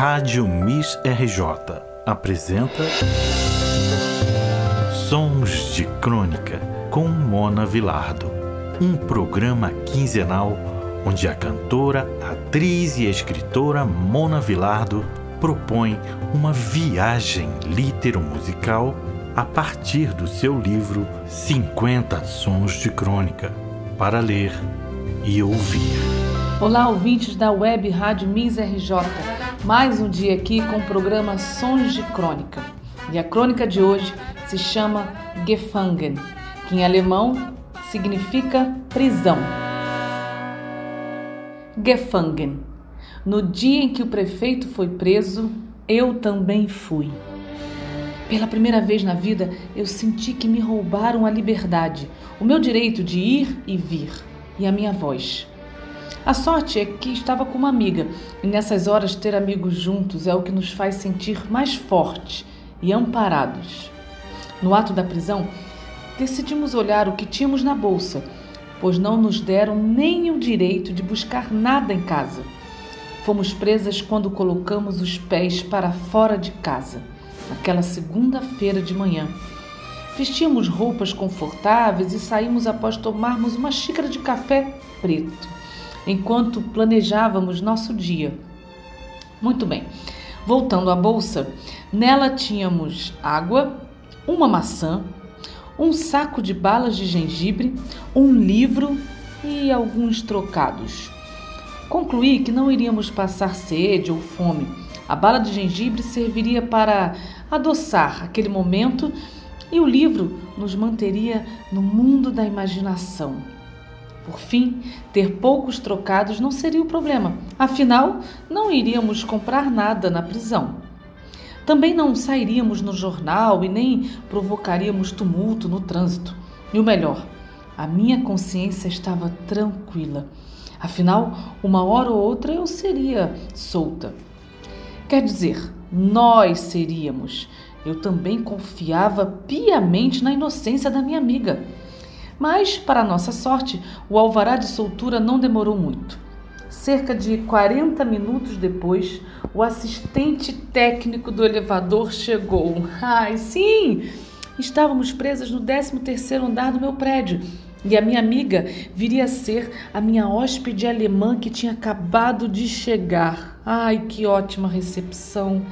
Rádio Miss RJ apresenta Sons de Crônica com Mona Vilardo, um programa quinzenal onde a cantora, atriz e escritora Mona Vilardo propõe uma viagem litero-musical a partir do seu livro 50 Sons de Crônica, para ler e ouvir. Olá, ouvintes da web Rádio Miss RJ. Mais um dia aqui com o programa Sons de Crônica. E a crônica de hoje se chama Gefangen, que em alemão significa prisão. Gefangen. No dia em que o prefeito foi preso, eu também fui. Pela primeira vez na vida, eu senti que me roubaram a liberdade, o meu direito de ir e vir, e a minha voz. A sorte é que estava com uma amiga, e nessas horas ter amigos juntos é o que nos faz sentir mais fortes e amparados. No ato da prisão, decidimos olhar o que tínhamos na bolsa, pois não nos deram nem o direito de buscar nada em casa. Fomos presas quando colocamos os pés para fora de casa naquela segunda-feira de manhã. Vestíamos roupas confortáveis e saímos após tomarmos uma xícara de café preto, enquanto planejávamos nosso dia. Muito bem, voltando à bolsa, nela tínhamos água, uma maçã, um saco de balas de gengibre, um livro e alguns trocados. Concluí que não iríamos passar sede ou fome. A bala de gengibre serviria para adoçar aquele momento e o livro nos manteria no mundo da imaginação. Por fim, ter poucos trocados não seria o problema, afinal, não iríamos comprar nada na prisão. Também não sairíamos no jornal e nem provocaríamos tumulto no trânsito. E o melhor, a minha consciência estava tranquila. Afinal, uma hora ou outra eu seria solta. Quer dizer, nós seríamos. Eu também confiava piamente na inocência da minha amiga. Mas, para nossa sorte, o alvará de soltura não demorou muito. Cerca de 40 minutos depois, o assistente técnico do elevador chegou. Ai, sim! Estávamos presas no 13º andar do meu prédio e a minha amiga viria a ser a minha hóspede alemã que tinha acabado de chegar. Ai, que ótima recepção!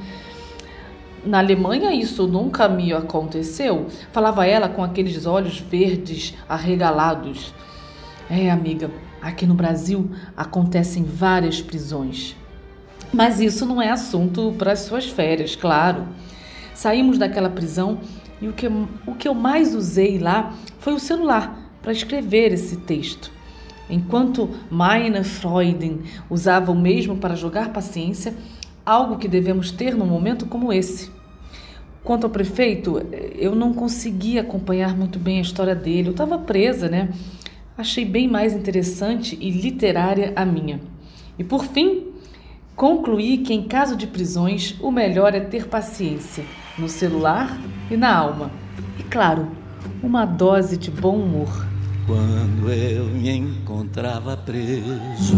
Na Alemanha isso nunca me aconteceu, falava ela com aqueles olhos verdes arregalados. É, amiga, aqui no Brasil acontecem várias prisões. Mas isso não é assunto para as suas férias, claro. Saímos daquela prisão e o que, o que eu mais usei lá foi o celular para escrever esse texto. Enquanto Meine Freuden usava o mesmo para jogar paciência, algo que devemos ter num momento como esse. Quanto ao prefeito, eu não consegui acompanhar muito bem a história dele, eu estava presa, né? Achei bem mais interessante e literária a minha. E por fim, concluí que em caso de prisões, o melhor é ter paciência no celular e na alma. E claro, uma dose de bom humor. Quando eu me encontrava preso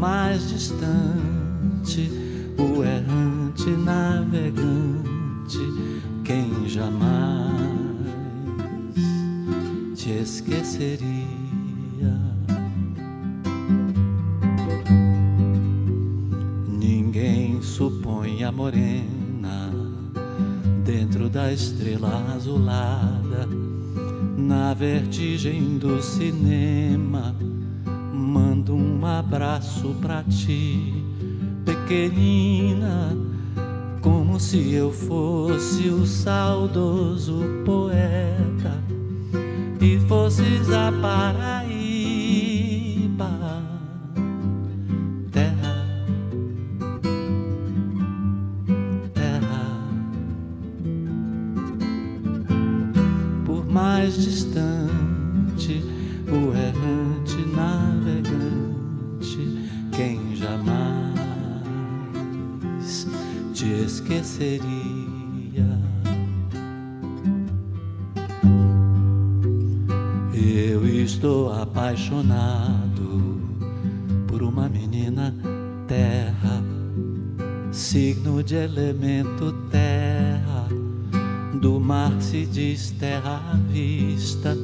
mais distante, o errante navegante, quem jamais te esqueceria. minha morena, dentro da estrela azulada, na vertigem do cinema, mando um abraço pra ti, pequenina, como se eu fosse o saudoso poeta e fosses a Paraíba, terra, terra, por mais distante o errante esqueceria. estou apaixonado por uma menina terra, signo de elemento terra. Do mar se diz terra à vista,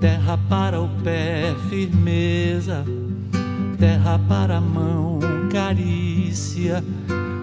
terra para o pé, firmeza, terra para a mão, carícia.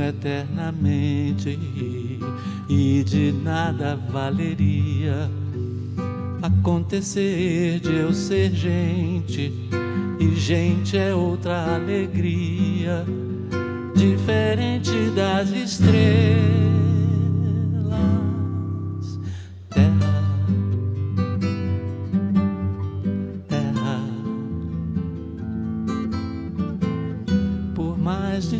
eternamente. E de nada valeria acontecer de eu ser gente. E gente é outra alegria. Diferente das estrelas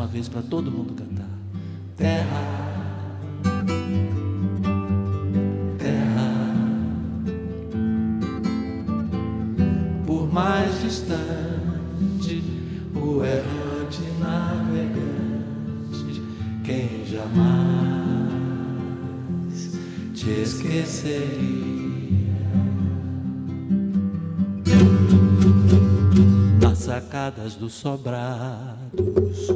uma vez para todo mundo cantar. Terra, terra, por mais distante o errante navegante, quem jamais te esqueceria. Sacadas do sobrados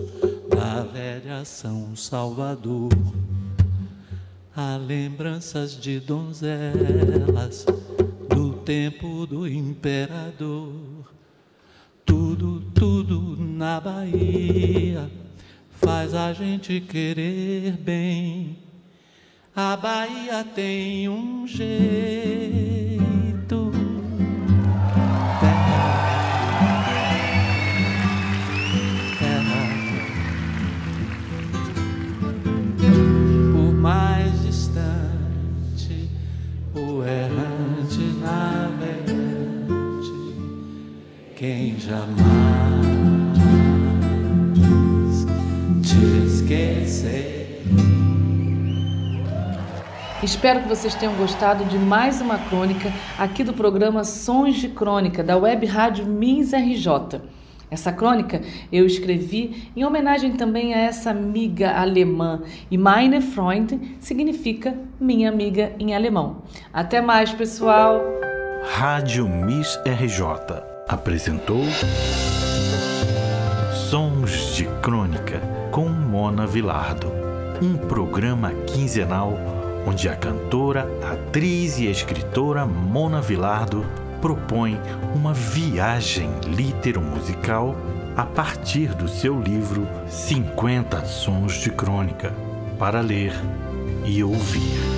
da velha São Salvador. Há lembranças de donzelas do tempo do imperador. Tudo, tudo na Bahia faz a gente querer bem. A Bahia tem um jeito Espero que vocês tenham gostado de mais uma crônica aqui do programa Sons de Crônica da Web Rádio Mins RJ. Essa crônica eu escrevi em homenagem também a essa amiga alemã e meine Freund significa minha amiga em alemão. Até mais, pessoal! Rádio Miss RJ apresentou Sons de Crônica com Mona Vilardo, um programa quinzenal onde a cantora, atriz e escritora Mona Vilardo propõe uma viagem litero-musical a partir do seu livro 50 Sons de Crônica para ler e ouvir.